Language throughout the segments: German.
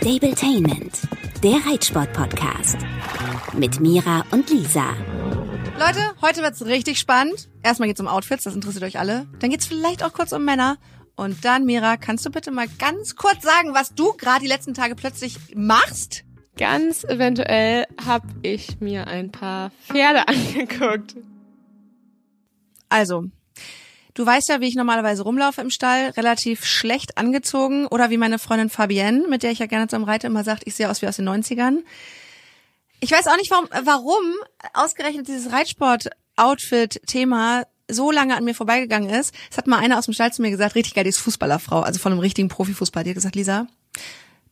Stabletainment, der Reitsport-Podcast. Mit Mira und Lisa. Leute, heute wird's richtig spannend. Erstmal geht's um Outfits, das interessiert euch alle. Dann geht's vielleicht auch kurz um Männer. Und dann, Mira, kannst du bitte mal ganz kurz sagen, was du gerade die letzten Tage plötzlich machst? Ganz eventuell habe ich mir ein paar Pferde angeguckt. Also, du weißt ja, wie ich normalerweise rumlaufe im Stall, relativ schlecht angezogen oder wie meine Freundin Fabienne, mit der ich ja gerne zum Reiten immer sagt, ich sehe aus wie aus den 90ern. Ich weiß auch nicht, warum, warum ausgerechnet dieses Reitsport-Outfit-Thema so lange an mir vorbeigegangen ist. Es hat mal einer aus dem Stall zu mir gesagt, richtig geil, die ist Fußballerfrau, also von einem richtigen Profifußball. Die hat gesagt, Lisa,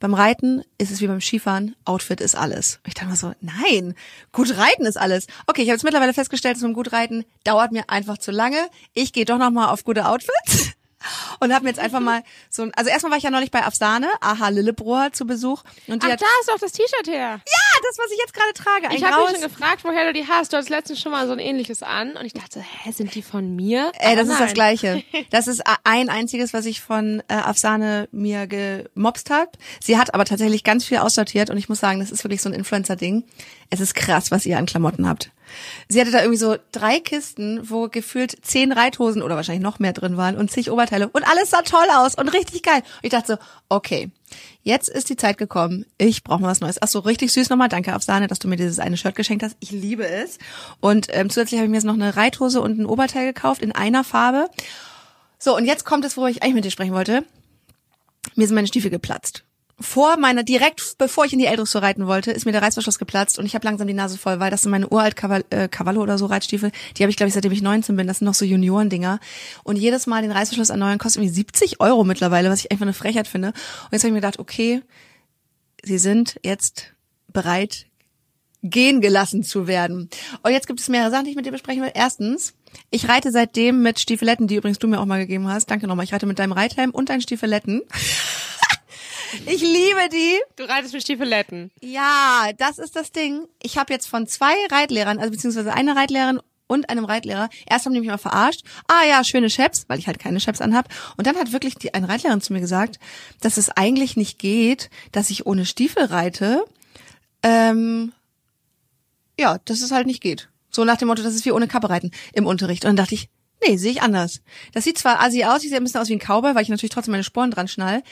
beim Reiten ist es wie beim Skifahren, Outfit ist alles. Ich dachte mir so, nein, gut reiten ist alles. Okay, ich habe jetzt mittlerweile festgestellt, so ein gut reiten dauert mir einfach zu lange. Ich gehe doch noch mal auf gute Outfits und habe mir jetzt einfach mal so ein, also erstmal war ich ja neulich bei Afsane, aha Lillebrohr zu Besuch und die Ach, hat da ist doch das T-Shirt her. ja, das was ich jetzt gerade trage, ein Ich habe mich schon gefragt, woher du die hast. Du hattest letztens schon mal so ein ähnliches an und ich dachte, hä, sind die von mir? Ey, das Aber ist das nein. Gleiche. Das ist ein einziges, was ich von äh, Afsane mir gemobst hab. Sie hat aber tatsächlich ganz viel aussortiert und ich muss sagen, das ist wirklich so ein Influencer-Ding. Es ist krass, was ihr an Klamotten habt. Sie hatte da irgendwie so drei Kisten, wo gefühlt zehn Reithosen oder wahrscheinlich noch mehr drin waren und zig Oberteile und alles sah toll aus und richtig geil. Und ich dachte so, okay, jetzt ist die Zeit gekommen. Ich brauche mal was Neues. Ach so, richtig süß nochmal. Danke auf Sahne, dass du mir dieses eine Shirt geschenkt hast. Ich liebe es. Und ähm, zusätzlich habe ich mir jetzt noch eine Reithose und ein Oberteil gekauft in einer Farbe. So, und jetzt kommt es, worüber ich eigentlich mit dir sprechen wollte. Mir sind meine Stiefel geplatzt. Vor meiner, direkt bevor ich in die Eldressur reiten wollte, ist mir der Reißverschluss geplatzt und ich habe langsam die Nase voll, weil das sind meine uralt Caval äh, Cavallo oder so Reitstiefel. Die habe ich, glaube ich, seitdem ich 19 bin. Das sind noch so Juniorendinger. Und jedes Mal den Reißverschluss erneuern kostet irgendwie 70 Euro mittlerweile, was ich einfach eine Frechheit finde. Und jetzt habe ich mir gedacht, okay, sie sind jetzt bereit, gehen gelassen zu werden. Und jetzt gibt es mehrere Sachen, die ich mit dir besprechen will. Erstens, ich reite seitdem mit Stiefeletten, die übrigens du mir auch mal gegeben hast. Danke nochmal. Ich reite mit deinem Reithelm und deinen Stiefeletten. Ich liebe die. Du reitest mit Stiefeletten. Ja, das ist das Ding. Ich habe jetzt von zwei Reitlehrern, also beziehungsweise eine Reitlehrerin und einem Reitlehrer, erst haben die mich mal verarscht, ah ja, schöne Chaps, weil ich halt keine Chaps anhab. Und dann hat wirklich die, eine Reitlehrerin zu mir gesagt, dass es eigentlich nicht geht, dass ich ohne Stiefel reite. Ähm, ja, dass es halt nicht geht. So nach dem Motto, das ist wie ohne Kappe reiten im Unterricht. Und dann dachte ich, nee, sehe ich anders. Das sieht zwar assi aus, ich sehe ein bisschen aus wie ein Cowboy, weil ich natürlich trotzdem meine Sporen dran schnall.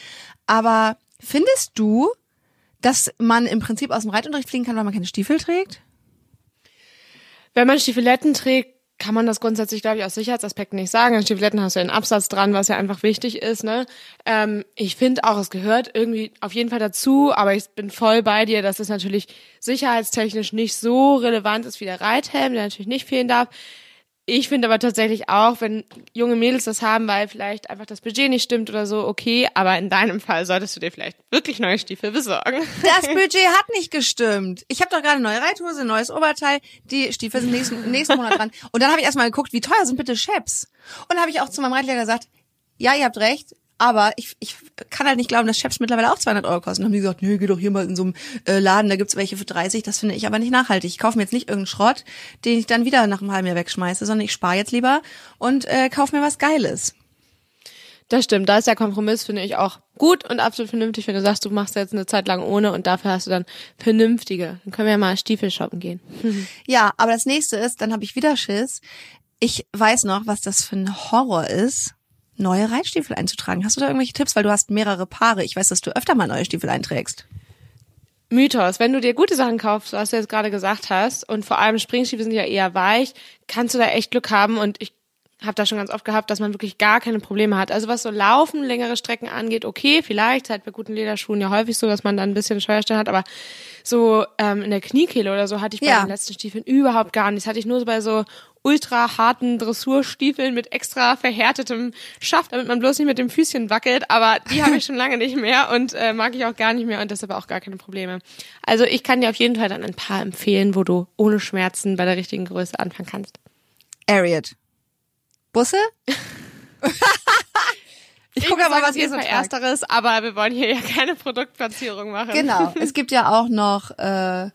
Aber findest du, dass man im Prinzip aus dem Reitunterricht fliegen kann, weil man keine Stiefel trägt? Wenn man Stiefeletten trägt, kann man das grundsätzlich, glaube ich, aus Sicherheitsaspekten nicht sagen. An Stiefeletten hast du ja einen Absatz dran, was ja einfach wichtig ist. Ne? Ähm, ich finde auch, es gehört irgendwie auf jeden Fall dazu, aber ich bin voll bei dir, dass es natürlich sicherheitstechnisch nicht so relevant ist wie der Reithelm, der natürlich nicht fehlen darf. Ich finde aber tatsächlich auch, wenn junge Mädels das haben, weil vielleicht einfach das Budget nicht stimmt oder so, okay, aber in deinem Fall solltest du dir vielleicht wirklich neue Stiefel besorgen. Das Budget hat nicht gestimmt. Ich habe doch gerade eine neue Reithose, ein neues Oberteil. Die Stiefel sind nächsten, nächsten Monat dran. Und dann habe ich erstmal geguckt, wie teuer sind bitte Chaps? Und dann habe ich auch zu meinem Reitlehrer gesagt, ja, ihr habt recht, aber ich, ich kann halt nicht glauben, dass Chaps mittlerweile auch 200 Euro kosten. Dann haben die gesagt, nee, geh doch hier mal in so einem äh, Laden, da gibt's welche für 30. Das finde ich aber nicht nachhaltig. Ich kaufe mir jetzt nicht irgendeinen Schrott, den ich dann wieder nach einem halben Jahr wegschmeiße, sondern ich spare jetzt lieber und äh, kaufe mir was Geiles. Das stimmt, da ist der Kompromiss, finde ich, auch gut und absolut vernünftig, wenn du sagst, du machst jetzt eine Zeit lang ohne und dafür hast du dann vernünftige. Dann können wir ja mal Stiefel shoppen gehen. Ja, aber das nächste ist, dann habe ich wieder Schiss. Ich weiß noch, was das für ein Horror ist, neue Reitstiefel einzutragen. Hast du da irgendwelche Tipps? Weil du hast mehrere Paare. Ich weiß, dass du öfter mal neue Stiefel einträgst. Mythos, wenn du dir gute Sachen kaufst, was du jetzt gerade gesagt hast, und vor allem Springstiefel sind ja eher weich, kannst du da echt Glück haben und ich habe da schon ganz oft gehabt, dass man wirklich gar keine Probleme hat. Also was so Laufen, längere Strecken angeht, okay, vielleicht, halt bei guten Lederschuhen ja häufig so, dass man dann ein bisschen Steuerstellen hat, aber so ähm, in der Kniekehle oder so hatte ich bei Ja. den letzten Stiefeln überhaupt gar nichts. Hatte ich nur so bei so ultra harten Dressurstiefeln mit extra verhärtetem Schaft, damit man bloß nicht mit dem Füßchen wackelt, aber die habe ich schon lange nicht mehr und äh, mag ich auch gar nicht mehr und deshalb auch gar keine Probleme. Also ich kann dir auf jeden Fall dann ein paar empfehlen, wo du ohne Schmerzen bei der richtigen Größe anfangen kannst. Ariat. Busse? ich gucke aber, was ihr so ersteres, aber wir wollen hier ja keine Produktplatzierung machen. Genau. Es gibt ja auch noch äh,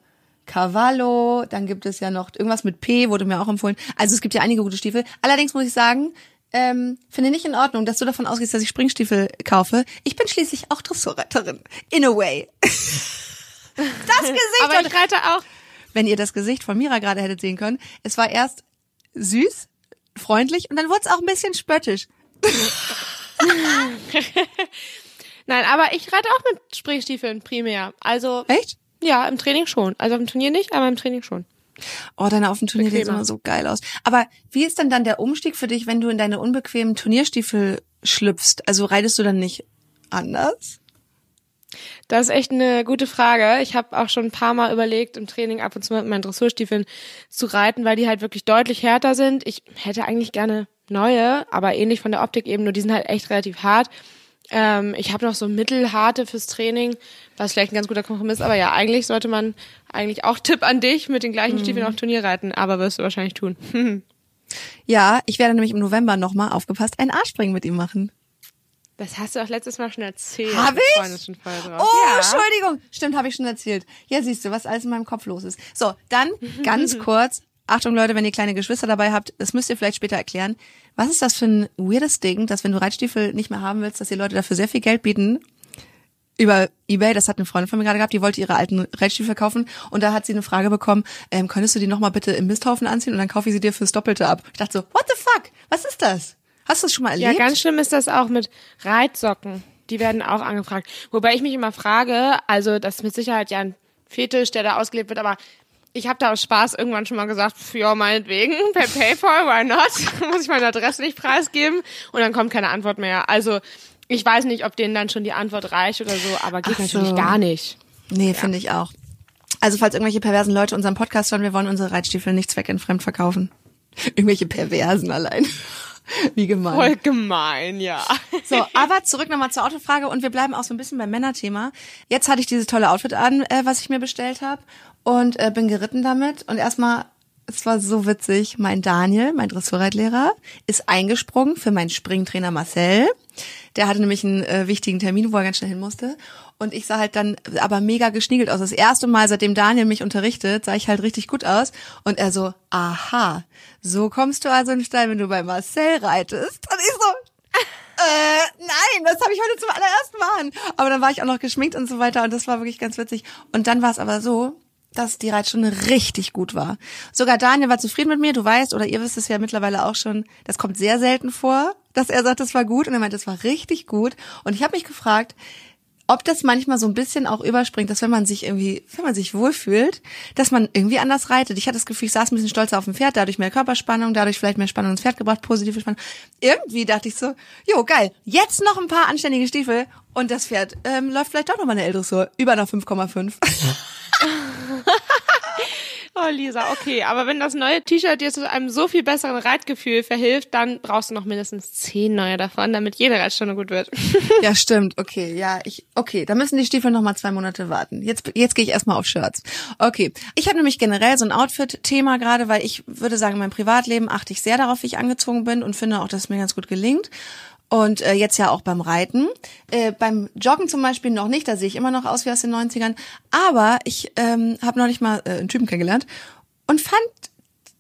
Cavallo, dann gibt es ja noch irgendwas mit P, wurde mir auch empfohlen. Also es gibt ja einige gute Stiefel. Allerdings muss ich sagen, ähm, finde nicht in Ordnung, dass du davon ausgehst, dass ich Springstiefel kaufe. Ich bin schließlich auch Dressurretterin. In a way. das Gesicht. Aber ich reite auch. Wenn ihr das Gesicht von Mira gerade hättet sehen können, es war erst süß, freundlich und dann wurde es auch ein bisschen spöttisch. Nein, aber ich reite auch mit Springstiefeln primär. Also Echt? ja, im Training schon. Also auf dem Turnier nicht, aber im Training schon. Oh, deine auf dem Turnier Bequemer. immer so geil aus. Aber wie ist denn dann der Umstieg für dich, wenn du in deine unbequemen Turnierstiefel schlüpfst? Also reitest du dann nicht anders? Das ist echt eine gute Frage. Ich habe auch schon ein paar Mal überlegt, im Training ab und zu mit meinen Dressurstiefeln zu reiten, weil die halt wirklich deutlich härter sind. Ich hätte eigentlich gerne neue, aber ähnlich von der Optik eben, nur die sind halt echt relativ hart. Ähm, ich habe noch so mittelharte fürs Training, was vielleicht ein ganz guter Kompromiss. Aber ja, eigentlich sollte man eigentlich auch Tipp an dich mit den gleichen Stiefeln auf Turnier reiten, aber wirst du wahrscheinlich tun. Ja, ich werde nämlich im November nochmal aufgepasst ein Arschspringen mit ihm machen. Das hast du auch letztes Mal schon erzählt. Hab ich? Oh, ja. Entschuldigung. Stimmt, habe ich schon erzählt. Ja, siehst du, was alles in meinem Kopf los ist. So, dann ganz kurz. Achtung Leute, wenn ihr kleine Geschwister dabei habt, das müsst ihr vielleicht später erklären. Was ist das für ein weirdes Ding, dass wenn du Reitstiefel nicht mehr haben willst, dass die Leute dafür sehr viel Geld bieten? Über Ebay, das hat eine Freundin von mir gerade gehabt, die wollte ihre alten Reitstiefel kaufen und da hat sie eine Frage bekommen, ähm, könntest du die nochmal bitte im Misthaufen anziehen und dann kaufe ich sie dir fürs Doppelte ab. Ich dachte so, what the fuck? Was ist das? Hast du das schon mal Ja, erlebt? ganz schlimm ist das auch mit Reitsocken. Die werden auch angefragt. Wobei ich mich immer frage, also das ist mit Sicherheit ja ein Fetisch, der da ausgelebt wird, aber ich habe da aus Spaß irgendwann schon mal gesagt, ja, meinetwegen, per Paypal, why not? Muss ich meine Adresse nicht preisgeben? Und dann kommt keine Antwort mehr. Also ich weiß nicht, ob denen dann schon die Antwort reicht oder so, aber geht Ach so. natürlich gar nicht. Nee, finde ich auch. Also falls irgendwelche perversen Leute unseren Podcast hören, wir wollen unsere Reitstiefel nicht zweckentfremd verkaufen. Irgendwelche Perversen allein. Wie gemein. Voll gemein, ja. So, aber zurück nochmal zur Autofrage und wir bleiben auch so ein bisschen beim Männerthema. Jetzt hatte ich dieses tolle Outfit an, äh, was ich mir bestellt habe und äh, bin geritten damit und erstmal es war so witzig. Mein Daniel, mein Dressurreitlehrer, ist eingesprungen für meinen Springtrainer Marcel. Der hatte nämlich einen äh, wichtigen Termin, wo er ganz schnell hin musste. Und ich sah halt dann aber mega geschniegelt aus. Das erste Mal, seitdem Daniel mich unterrichtet, sah ich halt richtig gut aus. Und er so, aha, so kommst du also in den Stall, wenn du bei Marcel reitest. Und ich so, äh, nein, das habe ich heute zum allerersten Mal an. Aber dann war ich auch noch geschminkt und so weiter und das war wirklich ganz witzig. Und dann war es aber so, dass die Reitstunde richtig gut war. Sogar Daniel war zufrieden mit mir, du weißt, oder ihr wisst es ja mittlerweile auch schon, das kommt sehr selten vor, dass er sagt, das war gut und er meint, das war richtig gut. Und ich habe mich gefragt, ob das manchmal so ein bisschen auch überspringt, dass wenn man sich irgendwie, wenn man sich wohlfühlt, dass man irgendwie anders reitet. Ich hatte das Gefühl, ich saß ein bisschen stolzer auf dem Pferd, dadurch mehr Körperspannung, dadurch vielleicht mehr Spannung ins Pferd gebracht, positive Spannung. Irgendwie dachte ich so, jo, geil, jetzt noch ein paar anständige Stiefel und das Pferd ähm, läuft vielleicht doch noch mal eine L-Dressur, über einer 5,5. Oh, Lisa, okay. Aber wenn das neue T-Shirt dir zu einem so viel besseren Reitgefühl verhilft, dann brauchst du noch mindestens zehn neue davon, damit jede Reitstunde gut wird. Ja, stimmt. Okay, ja, ich okay, da müssen die Stiefel noch mal zwei Monate warten. Jetzt jetzt gehe ich erstmal auf Shirts. Okay, ich habe nämlich generell so ein Outfit-Thema gerade, weil ich würde sagen, in meinem Privatleben achte ich sehr darauf, wie ich angezogen bin und finde auch, dass es mir ganz gut gelingt. Und äh, jetzt ja auch beim Reiten. Äh, beim Joggen zum Beispiel noch nicht, da sehe ich immer noch aus wie aus den 90ern. Aber ich ähm, habe noch nicht mal äh, einen Typen kennengelernt und fand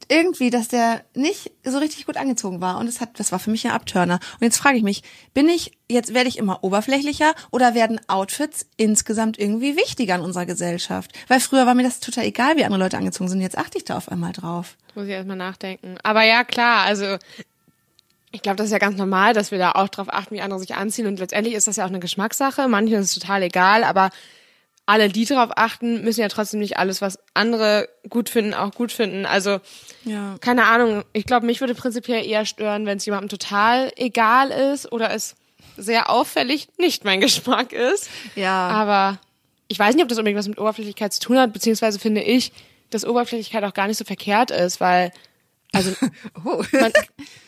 irgendwie, dass der nicht so richtig gut angezogen war und das hat, das war für mich ein Abturner. Und jetzt frage ich mich, bin ich jetzt werde ich immer oberflächlicher oder werden Outfits insgesamt irgendwie wichtiger in unserer Gesellschaft? Weil früher war mir das total egal, wie andere Leute angezogen sind. Jetzt achte ich da auf einmal drauf. Muss ich erstmal nachdenken. Aber ja, klar, also ich glaube, das ist ja ganz normal, dass wir da auch drauf achten, wie andere sich anziehen. Und letztendlich ist das ja auch eine Geschmackssache. Manchen ist es total egal, aber alle, die darauf achten, müssen ja trotzdem nicht alles, was andere gut finden, auch gut finden. Also, Ja. keine Ahnung. Ich glaube, mich würde prinzipiell eher stören, wenn es jemandem total egal ist oder es sehr auffällig nicht mein Geschmack ist. Ja. Aber ich weiß nicht, ob das unbedingt was mit Oberflächlichkeit zu tun hat, beziehungsweise finde ich, dass Oberflächlichkeit auch gar nicht so verkehrt ist, weil, also, Oh. man,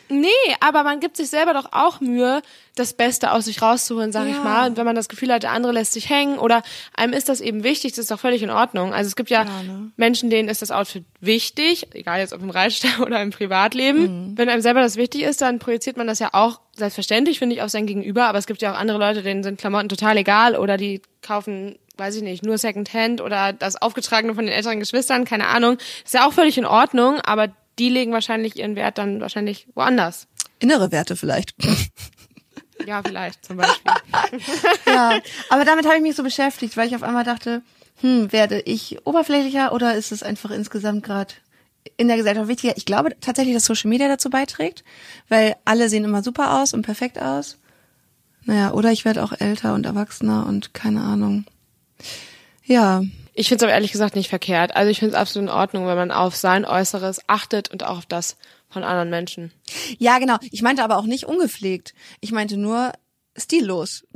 nee, aber man gibt sich selber doch auch Mühe, das Beste aus sich rauszuholen, sag ich Ja. mal. Und wenn man das Gefühl hat, der andere lässt sich hängen oder einem ist das eben wichtig, das ist doch völlig in Ordnung. Also es gibt ja, Ja, ne? Menschen, denen ist das Outfit wichtig, egal jetzt ob im Reitstall oder im Privatleben. Mhm. Wenn einem selber das wichtig ist, dann projiziert man das ja auch selbstverständlich, finde ich, auf sein Gegenüber. Aber es gibt ja auch andere Leute, denen sind Klamotten total egal oder die kaufen, weiß ich nicht, nur Secondhand oder das Aufgetragene von den älteren Geschwistern, keine Ahnung. Ist ja auch völlig in Ordnung, aber die legen wahrscheinlich ihren Wert dann wahrscheinlich woanders. innere Werte vielleicht. Ja, vielleicht zum Beispiel. ja, aber damit habe ich mich so beschäftigt, weil ich auf einmal dachte, hm, werde ich oberflächlicher oder ist es einfach insgesamt gerade in der Gesellschaft wichtiger? Ich glaube tatsächlich, dass Social Media dazu beiträgt, weil alle sehen immer super aus und perfekt aus. Naja, oder ich werde auch älter und erwachsener und keine Ahnung. Ja. Ich finde es aber ehrlich gesagt nicht verkehrt. Also ich finde es absolut in Ordnung, wenn man auf sein Äußeres achtet und auch auf das von anderen Menschen. Ja, genau. Ich meinte aber auch nicht ungepflegt. Ich meinte nur stillos.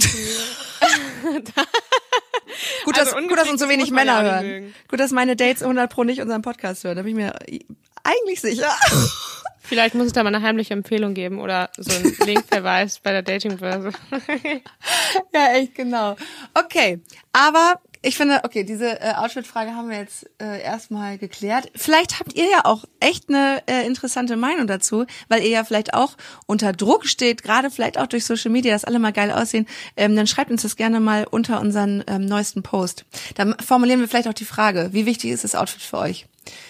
gut, dass, Also gut, dass uns so wenig Männer hören. mögen. Gut, dass meine Dates 100 pro nicht unseren Podcast hören. Da bin ich mir eigentlich sicher. Vielleicht muss es da mal eine heimliche Empfehlung geben oder so ein Linkverweis bei der Datingbörse. ja, echt genau. Okay, aber ich finde, okay, diese äh, Outfit-Frage haben wir jetzt äh, erstmal geklärt. Vielleicht habt ihr ja auch echt eine äh, interessante Meinung dazu, weil ihr ja vielleicht auch unter Druck steht, gerade vielleicht auch durch Social Media, dass alle mal geil aussehen. Ähm, dann schreibt uns das gerne mal unter unseren ähm, neuesten Post. Dann formulieren wir vielleicht auch die Frage, wie wichtig ist das Outfit für euch?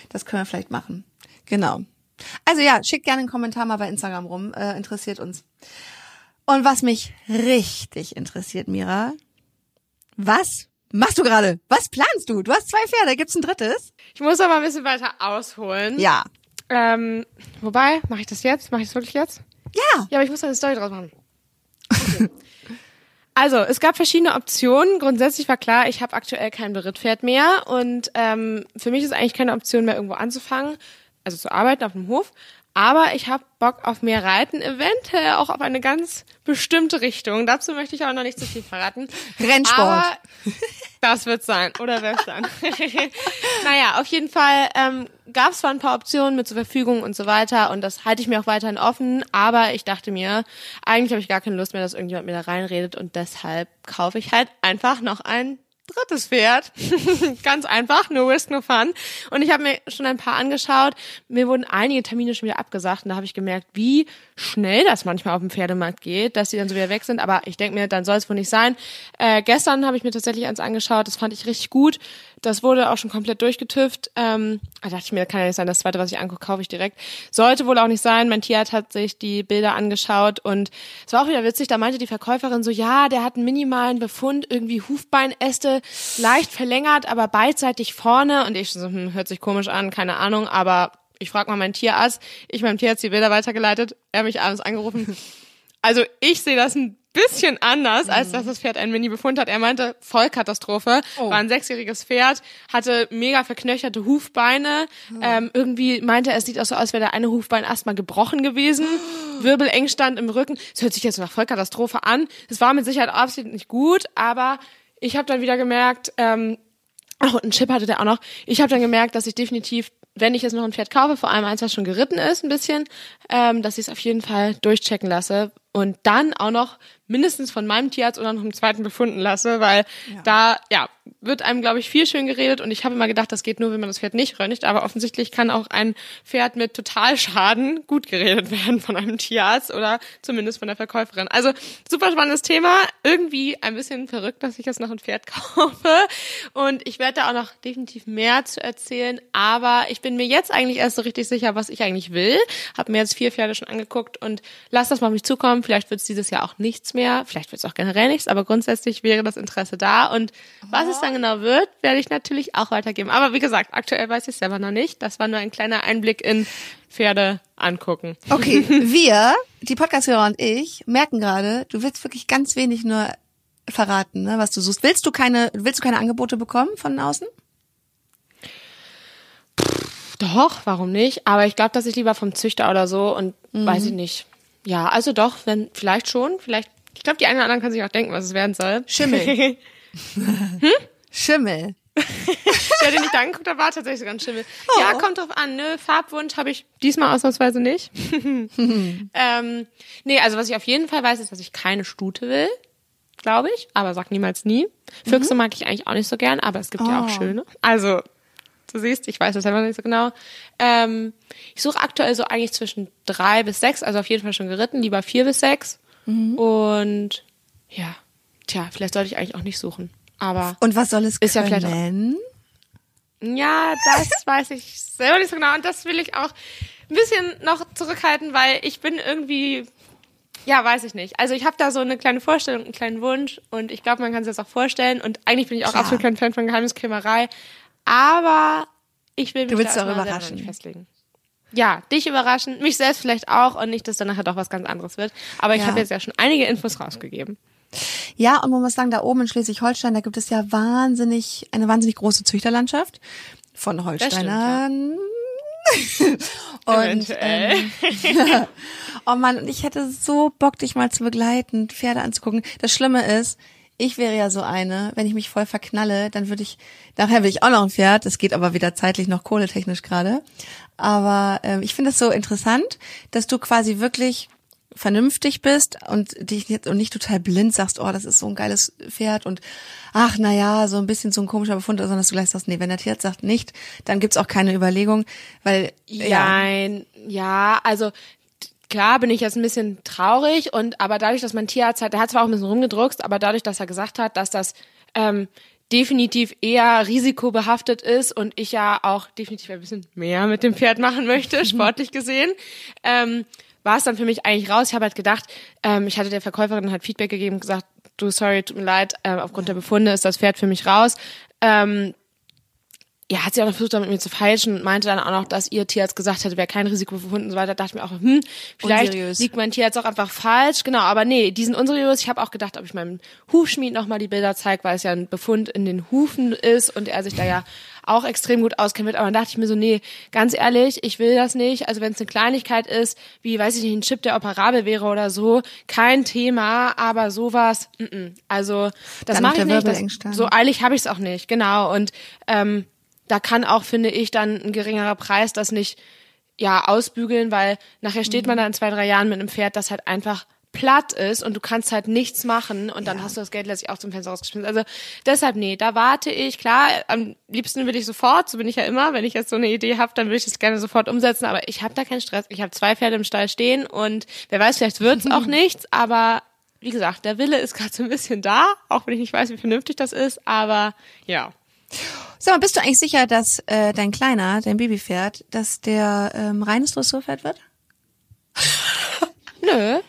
Das können wir vielleicht machen. Genau. Also ja, schickt gerne einen Kommentar mal bei Instagram rum, äh, interessiert uns. Und was mich richtig interessiert, Mira, was machst du gerade? Was planst du? Du hast zwei Pferde, gibt's ein drittes? Ich muss aber ein bisschen weiter ausholen. Ja. Ähm, wobei, mache ich das jetzt? Mache ich das wirklich jetzt? Ja. Ja, aber ich muss da eine Story draus machen. Okay. Also, es gab verschiedene Optionen. Grundsätzlich war klar, ich habe aktuell kein Berittpferd mehr und ähm, für mich ist eigentlich keine Option mehr, irgendwo anzufangen, also zu arbeiten auf dem Hof. Aber ich habe Bock auf mehr Reiten, eventuell auch auf eine ganz bestimmte Richtung. Dazu möchte ich auch noch nicht zu viel verraten. Rennsport. Aber das wird sein. Oder wird's sein? naja, auf jeden Fall ähm, gab es zwar ein paar Optionen mit zur Verfügung und so weiter und das halte ich mir auch weiterhin offen, aber ich dachte mir, eigentlich habe ich gar keine Lust mehr, dass irgendjemand mir da reinredet und deshalb kaufe ich halt einfach noch ein drittes Pferd. Ganz einfach, no risk, no fun. Und ich habe mir schon ein paar angeschaut. Mir wurden einige Termine schon wieder abgesagt und da habe ich gemerkt, wie schnell das manchmal auf dem Pferdemarkt geht, dass die dann so wieder weg sind. Aber ich denke mir, dann soll es wohl nicht sein. Äh, gestern habe ich mir tatsächlich eins angeschaut, das fand ich richtig gut. Das wurde auch schon komplett durchgetüft. Ähm, da dachte ich mir, kann ja nicht sein, das zweite, was ich angucke, kaufe ich direkt. Sollte wohl auch nicht sein. Mein Tierarzt hat sich die Bilder angeschaut und es war auch wieder witzig, da meinte die Verkäuferin so, ja, der hat einen minimalen Befund, irgendwie Hufbeinäste, leicht verlängert, aber beidseitig vorne. Und ich so, hm, hört sich komisch an, keine Ahnung, aber ich frage mal meinen Tierarzt. Ich meinem Tierarzt die Bilder weitergeleitet, er hat mich abends angerufen. Also ich sehe das ein bisschen anders, als dass das Pferd einen Mini-Befund hat. Er meinte, Vollkatastrophe. Oh. War ein sechsjähriges Pferd, hatte mega verknöcherte Hufbeine. Ähm, irgendwie meinte er, es sieht auch so aus, wäre der eine Hufbein erstmal gebrochen gewesen. Wirbelengstand im Rücken. Es hört sich jetzt nach Vollkatastrophe an. Es war mit Sicherheit absolut nicht gut, aber ich habe dann wieder gemerkt, ähm, Ach, und einen Chip hatte der auch noch. Ich habe dann gemerkt, dass ich definitiv, wenn ich jetzt noch ein Pferd kaufe, vor allem eins, was schon geritten ist, ein bisschen, ähm, dass ich es auf jeden Fall durchchecken lasse und dann auch noch mindestens von meinem Tierarzt oder noch einem zweiten befunden lasse, weil da, ja, wird einem, glaube ich, viel schön geredet und ich habe immer gedacht, das geht nur, wenn man das Pferd nicht röntgt, aber offensichtlich kann auch ein Pferd mit Totalschaden gut geredet werden von einem Tierarzt oder zumindest von der Verkäuferin. Also super spannendes Thema, irgendwie ein bisschen verrückt, dass ich jetzt noch ein Pferd kaufe und ich werde da auch noch definitiv mehr zu erzählen, aber ich bin mir jetzt eigentlich erst so richtig sicher, was ich eigentlich will, habe mir jetzt vier Pferde schon angeguckt und lass das mal auf mich zukommen, vielleicht wird es dieses Jahr auch nichts mehr, vielleicht wird es auch generell nichts, aber grundsätzlich wäre das Interesse da und was es dann genau wird, werde ich natürlich auch weitergeben. Aber wie gesagt, aktuell weiß ich es selber noch nicht. Das war nur ein kleiner Einblick in Pferde angucken. Okay, wir, die Podcast-Hörer und ich, merken gerade, du willst wirklich ganz wenig nur verraten, ne, was du suchst. Willst du keine, willst du keine Angebote bekommen von außen? Doch, warum nicht? Aber ich glaube, dass ich lieber vom Züchter oder so und weiß ich nicht. Ja, also doch, wenn vielleicht schon, vielleicht. Ich glaube, die einen oder anderen können sich auch denken, was es werden soll. Schimmel. Schimmel. Der, den ich da angeguckt habe, war tatsächlich sogar ein Schimmel. Oh. Ja, kommt drauf an, ne? Farbwunsch habe ich diesmal ausnahmsweise nicht. ähm, nee, also was ich auf jeden Fall weiß, ist, dass ich keine Stute will, glaube ich, aber sag niemals nie. Füchse mag ich eigentlich auch nicht so gern, aber es gibt ja Oh. auch schöne. Also, du siehst, ich weiß das selber nicht so genau. Ähm, ich suche aktuell so eigentlich zwischen drei bis sechs, also auf jeden Fall schon geritten, lieber vier bis sechs. Und ja, tja, vielleicht sollte ich eigentlich auch nicht suchen. Aber Und was soll es Ist ja vielleicht auch- ja, das weiß ich selber nicht so genau. Und das will ich auch ein bisschen noch zurückhalten, weil ich bin irgendwie, ja, weiß ich nicht. Also ich habe da so eine kleine Vorstellung, einen kleinen Wunsch und ich glaube, man kann sich das auch vorstellen. Und eigentlich bin ich auch Klar. absolut kein Fan von Geheimniskrämerei. Aber ich will mich Du willst da auch überraschen. nicht festlegen. Ja, dich überraschen, mich selbst vielleicht auch und nicht, dass dann nachher doch was ganz anderes wird. Aber ich Ja. habe jetzt ja schon einige Infos rausgegeben. Ja, und man muss sagen, da oben in Schleswig-Holstein, da gibt es ja wahnsinnig, eine wahnsinnig große Züchterlandschaft von Holsteinern. und ähm, oh Mann, und ich hätte so Bock, dich mal zu begleiten, Pferde anzugucken. Das Schlimme ist, ich wäre ja so eine, wenn ich mich voll verknalle, dann würde ich, nachher will ich auch noch ein Pferd, das geht aber wieder zeitlich noch kohletechnisch gerade. Aber ähm, ich finde es so interessant, dass du quasi wirklich vernünftig bist und dich jetzt und nicht total blind sagst, oh, das ist so ein geiles Pferd und ach, na ja, so ein bisschen so ein komischer Befund, sondern dass du gleich sagst, nee, wenn der Tierarzt sagt nicht, dann gibt's auch keine Überlegung, weil ja, Nein, ja, also klar bin ich jetzt ein bisschen traurig und aber dadurch, dass mein Tierarzt hat, der hat zwar auch ein bisschen rumgedruckst, aber dadurch, dass er gesagt hat, dass das ähm, definitiv eher risikobehaftet ist und ich ja auch definitiv ein bisschen mehr mit dem Pferd machen möchte, sportlich gesehen, ähm, war es dann für mich eigentlich raus. Ich habe halt gedacht, ähm, ich hatte der Verkäuferin halt Feedback gegeben und gesagt, du, sorry, tut mir leid, äh, aufgrund der Befunde ist das Pferd für mich raus. Ähm, ja, hat sie auch noch versucht, da mit mir zu feilschen und meinte dann auch noch, dass ihr Tierarzt gesagt hätte, wäre kein Risiko befunden und so weiter. Da dachte ich mir auch, hm, vielleicht Unseriös. liegt mein Tierarzt auch einfach falsch. Genau, aber nee, die sind unseriös. Ich habe auch gedacht, ob ich meinem Hufschmied nochmal die Bilder zeige, weil es ja ein Befund in den Hufen ist und er sich da ja auch extrem gut auskennt. Aber dann dachte ich mir so, nee, ganz ehrlich, ich will das nicht. Also wenn es eine Kleinigkeit ist, wie, weiß ich nicht, ein Chip, der operabel wäre oder so, kein Thema, aber sowas, mm -mm. also das mache ich nicht. Das, so eilig habe ich es auch nicht, genau. Und ähm, da kann auch, finde ich, dann ein geringerer Preis das nicht ja ausbügeln, weil nachher steht man da in zwei, drei Jahren mit einem Pferd, das halt einfach platt ist und du kannst halt nichts machen und dann hast du das Geld letztlich auch zum Fenster rausgeschmissen. Also deshalb, nee, da warte ich. Klar, am liebsten will ich sofort, so bin ich ja immer, wenn ich jetzt so eine Idee habe, dann will ich das gerne sofort umsetzen, aber ich habe da keinen Stress. Ich habe zwei Pferde im Stall stehen und wer weiß, vielleicht wird's auch nichts, aber wie gesagt, der Wille ist gerade so ein bisschen da, auch wenn ich nicht weiß, wie vernünftig das ist, aber ja. Sag mal, bist du eigentlich sicher, dass äh, dein Kleiner, dein Babypferd, dass der ähm, reines Dressurpferd wird? Nö.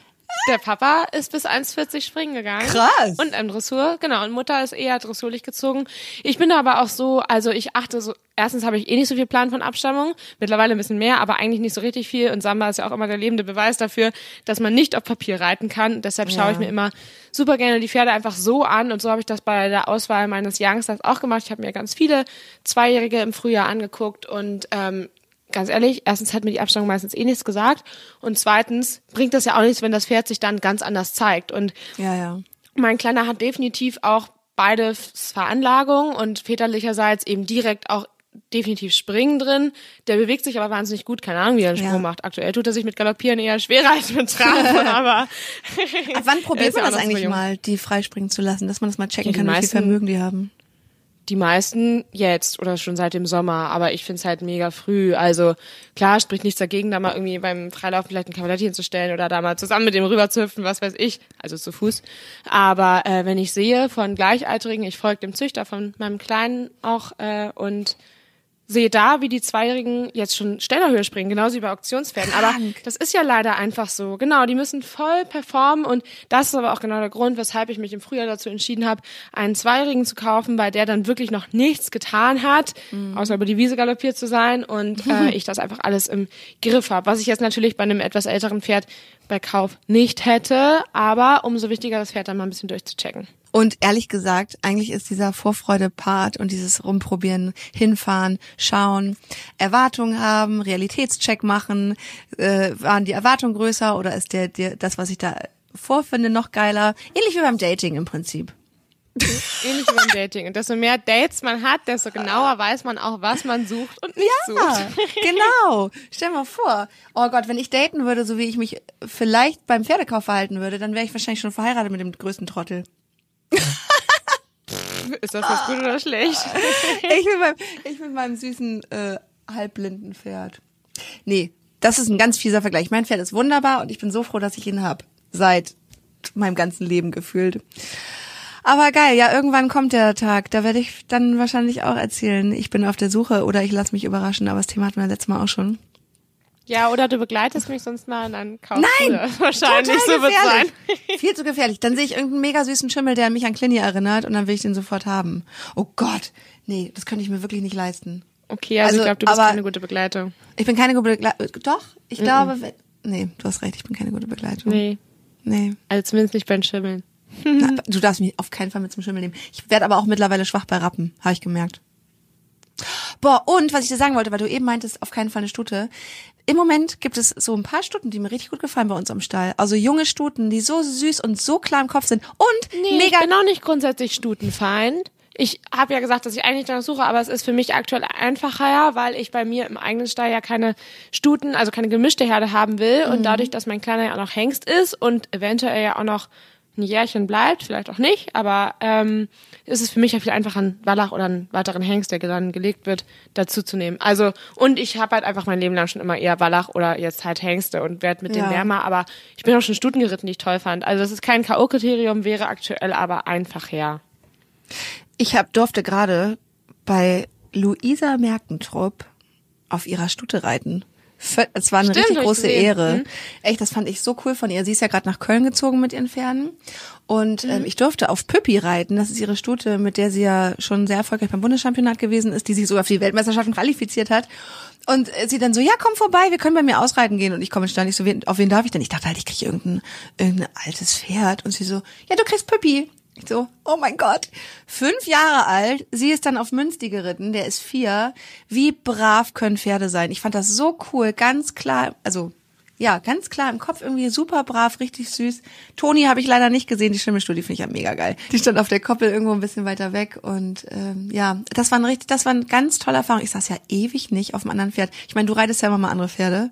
Der Papa ist bis 1,40 springen gegangen. Krass. Und im Dressur, genau. Und Mutter ist eher dressurlich gezogen. Ich bin da aber auch so, also ich achte so, erstens habe ich eh nicht so viel Plan von Abstammung. Mittlerweile ein bisschen mehr, aber eigentlich nicht so richtig viel. Und Samba ist ja auch immer der lebende Beweis dafür, dass man nicht auf Papier reiten kann. Deshalb schaue Ja. ich mir immer super gerne die Pferde einfach so an. Und so habe ich das bei der Auswahl meines Youngsters auch gemacht. Ich habe mir ganz viele Zweijährige im Frühjahr angeguckt und ähm, ganz ehrlich, erstens hat mir die Abstammung meistens eh nichts gesagt und zweitens bringt das ja auch nichts, wenn das Pferd sich dann ganz anders zeigt. Und Ja, ja. mein Kleiner hat definitiv auch beide Veranlagungen und väterlicherseits eben direkt auch definitiv Springen drin. Der bewegt sich aber wahnsinnig gut. Keine Ahnung, wie er einen Sprung Ja. macht. Aktuell tut er sich mit Galoppieren eher schwerer als mit Traben, aber Ab wann Er probiert man das eigentlich mal, die freispringen zu lassen, dass man das mal checken die kann, wie viel Vermögen die haben? Die meisten jetzt oder schon seit dem Sommer, aber ich find's halt mega früh. Also klar, spricht nichts dagegen, da mal irgendwie beim Freilaufen vielleicht ein Kavaletti hinzustellen oder da mal zusammen mit dem rüber zu hüpfen, was weiß ich, also zu Fuß. Aber äh, wenn ich sehe von Gleichaltrigen, ich folge dem Züchter von meinem Kleinen auch äh, und sehe da, wie die Zweijährigen jetzt schon Stellerhöhe springen, genauso wie bei Auktionspferden. Aber das ist ja leider einfach so. Genau, die müssen voll performen und das ist aber auch genau der Grund, weshalb ich mich im Frühjahr dazu entschieden habe, einen Zweijährigen zu kaufen, bei der dann wirklich noch nichts getan hat, außer über die Wiese galoppiert zu sein und äh, ich das einfach alles im Griff habe. Was ich jetzt natürlich bei einem etwas älteren Pferd bei Kauf nicht hätte, aber umso wichtiger, das Pferd dann mal ein bisschen durchzuchecken. Und ehrlich gesagt, eigentlich ist dieser Vorfreude-Part und dieses Rumprobieren, hinfahren, schauen, Erwartungen haben, Realitätscheck machen, äh, waren die Erwartungen größer oder ist der, der das, was ich da vorfinde, noch geiler? Ähnlich wie beim Dating im Prinzip. Ähnlich wie beim Dating. Und desto mehr Dates man hat, desto genauer weiß man auch, was man sucht und nicht Ja, sucht. genau. Stell mal vor. Oh Gott, wenn ich daten würde, so wie ich mich vielleicht beim Pferdekauf verhalten würde, dann wäre ich wahrscheinlich schon verheiratet mit dem größten Trottel. Ist das jetzt gut oder schlecht? ich mit meinem, ich mit meinem süßen äh, halbblinden Pferd. Nee, das ist ein ganz fieser Vergleich. Mein Pferd ist wunderbar und ich bin so froh, dass ich ihn hab. Seit meinem ganzen Leben gefühlt. Aber geil, ja, irgendwann kommt der Tag. Da werde ich dann wahrscheinlich auch erzählen, ich bin auf der Suche oder ich lasse mich überraschen. Aber das Thema hatten wir letztes Mal auch schon. Ja, oder du begleitest mich sonst mal und dann kaufst Nein. Wahrscheinlich, so wird sein. Viel zu gefährlich. Dann sehe ich irgendeinen mega süßen Schimmel, der mich an Clini erinnert und dann will ich den sofort haben. Oh Gott, nee, das könnte ich mir wirklich nicht leisten. Okay, also, Also, ich glaube, du bist keine gute Begleitung. Ich bin keine gute Begleitung. Doch, ich glaube, wenn, nee, du hast recht, ich bin keine gute Begleitung. Nee, Nee. also zumindest nicht beim Schimmeln. Na, du darfst mich auf keinen Fall mit zum Schimmel nehmen. Ich werde aber auch mittlerweile schwach bei Rappen, habe ich gemerkt. Boah, und was ich dir sagen wollte, weil du eben meintest, auf keinen Fall eine Stute. Im Moment gibt es so ein paar Stuten, die mir richtig gut gefallen bei uns am Stall. Also junge Stuten, die so süß und so klar im Kopf sind und Nee, mega ich bin auch nicht grundsätzlich Stutenfeind. Ich habe ja gesagt, dass ich eigentlich danach suche, aber es ist für mich aktuell einfacher, ja, weil ich bei mir im eigenen Stall ja keine Stuten, also keine gemischte Herde haben will. Und dadurch, dass mein Kleiner ja auch noch Hengst ist und eventuell ja auch noch ein Jährchen bleibt, vielleicht auch nicht, aber ähm, ist es für mich ja viel einfacher, einen Wallach oder einen weiteren Hengst, der dann gelegt wird, dazu zu nehmen. Also, und ich habe halt einfach mein Leben lang schon immer eher Wallach oder jetzt halt Hengste und werde mit Ja. denen wärmer, aber ich bin auch schon Stuten geritten, die ich toll fand. Also das ist kein K.O.-Kriterium, wäre aktuell aber einfach her. Ich hab, durfte gerade bei Luisa Merkentrupp auf ihrer Stute reiten. Es war eine Stimmt, richtig große. Ehre. Mhm. Echt, das fand ich so cool von ihr. Sie ist ja gerade nach Köln gezogen mit ihren Pferden. Und Mhm. ähm, ich durfte auf Püppi reiten. Das ist ihre Stute, mit der sie ja schon sehr erfolgreich beim Bundeschampionat gewesen ist, die sich sogar für die Weltmeisterschaften qualifiziert hat. Und äh, sie dann so, ja, komm vorbei, wir können bei mir ausreiten gehen. Und ich komme stand ich so, auf wen darf ich denn? Ich dachte halt, ich kriege irgendein, irgendein altes Pferd. Und sie so, ja, du kriegst Püppi. Ich so, oh mein Gott. Fünf Jahre alt, sie ist dann auf Münsti geritten, der ist vier. Wie brav können Pferde sein? Ich fand das so cool, ganz klar, also ja, ganz klar im Kopf irgendwie super brav, richtig süß. Toni habe ich leider nicht gesehen, die Schimmelstudie finde ich ja mega geil. Die stand auf der Koppel irgendwo ein bisschen weiter weg und ähm, ja, das war ein richtig, das war ein ganz toller Erfahrung. Ich saß ja ewig nicht auf einem anderen Pferd. Ich meine, du reitest ja immer mal andere Pferde.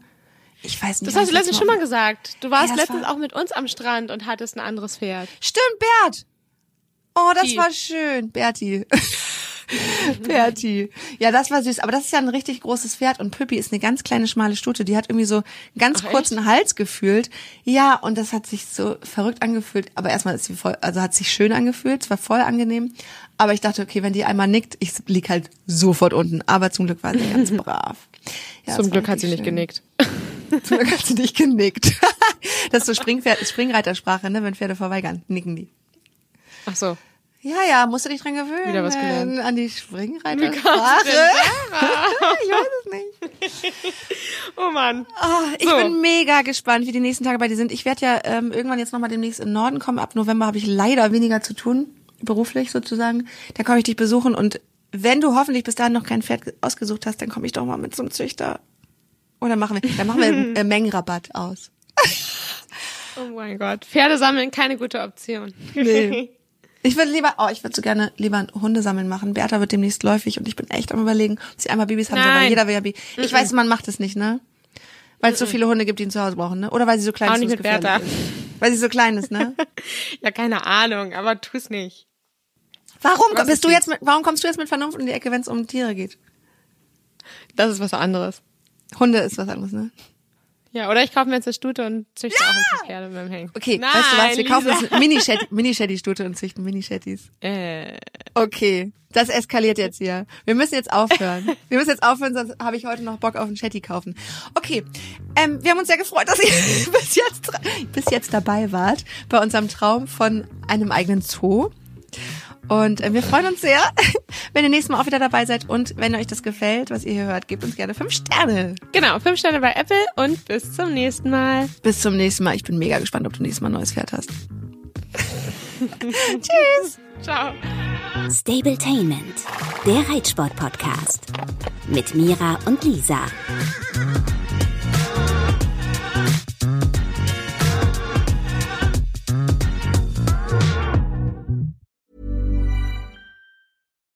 Ich weiß nicht. Das hast du letztens schon Mal- gesagt. Du warst Ja, letztens war- auch mit uns am Strand und hattest ein anderes Pferd. Stimmt, Bert. Oh, das Die. war schön. Berti. Berti. Ja, das war süß. Aber das ist ja ein richtig großes Pferd und Püppi ist eine ganz kleine, schmale Stute. Die hat irgendwie so einen ganz Ach, kurzen Hals gefühlt. Ja, und das hat sich so verrückt angefühlt. Aber erstmal ist sie voll, also hat sich schön angefühlt. Es war voll angenehm. Aber ich dachte, okay, wenn die einmal nickt, ich lieg halt sofort unten. Aber zum Glück war sie ganz brav. Ja, Zum Glück hat sie richtig nicht schön. genickt. Zum Glück hat sie nicht genickt. Das ist so Springpferd, Springreitersprache, ne? Wenn Pferde verweigern, nicken die. Ach so. Ja, ja, musst du dich dran gewöhnen. Wieder was gelernt. An die Springreitersprache. ich weiß es nicht. Oh Mann. Oh, ich So. bin mega gespannt, wie die nächsten Tage bei dir sind. Ich werde ja ähm, irgendwann jetzt nochmal demnächst in den Norden kommen. Ab November habe ich leider weniger zu tun, beruflich sozusagen. Da komme ich dich besuchen und wenn du hoffentlich bis dahin noch kein Pferd ausgesucht hast, dann komme ich doch mal mit zum Züchter. Oder machen wir, dann machen wir einen äh, Mengenrabatt aus. Oh mein Gott. Pferde sammeln, keine gute Option. Nee. Ich würde lieber, oh, ich würde so gerne lieber ein Hundesammeln machen. Bertha wird demnächst läufig und ich bin echt am überlegen, ob sie einmal Babys haben soll, weil jeder will ja Baby. Ich weiß, man macht es nicht, ne? Weil es so viele Hunde gibt, die ihn zu Hause brauchen, ne? Oder weil sie so klein Auch ist, nicht wo es mit Bertha. ist. Weil sie so klein ist, ne? Ja, keine Ahnung, aber tu's nicht. Warum Was bist du jetzt mit, warum kommst du jetzt mit Vernunft in die Ecke, wenn es um Tiere geht? Das ist was anderes. Hunde ist was anderes, ne? Ja, oder ich kaufe mir jetzt eine Stute und züchte auch ein paar Pferde mit dem Hängen. Okay, Nein, weißt du was? Wir kaufen Lisa. uns eine Mini-Shetty- Mini-Shetty-Stute und züchten Mini-Shetties. Äh, Okay, das eskaliert jetzt hier. Wir müssen jetzt aufhören. Wir müssen jetzt aufhören, sonst habe ich heute noch Bock auf einen Shetty kaufen. Okay, ähm, wir haben uns sehr gefreut, dass ihr bis jetzt, bis jetzt dabei wart bei unserem Traum von einem eigenen Zoo. Und äh, wir freuen uns sehr, wenn ihr nächstes Mal auch wieder dabei seid. Und wenn euch das gefällt, was ihr hier hört, gebt uns gerne fünf Sterne. genau, fünf Sterne bei Apple und bis zum nächsten Mal. Bis zum nächsten Mal. Ich bin mega gespannt, ob du nächstes Mal ein neues Pferd hast. Tschüss. Ciao. Stabletainment, der Reitsport-Podcast. Mit Mira und Lisa.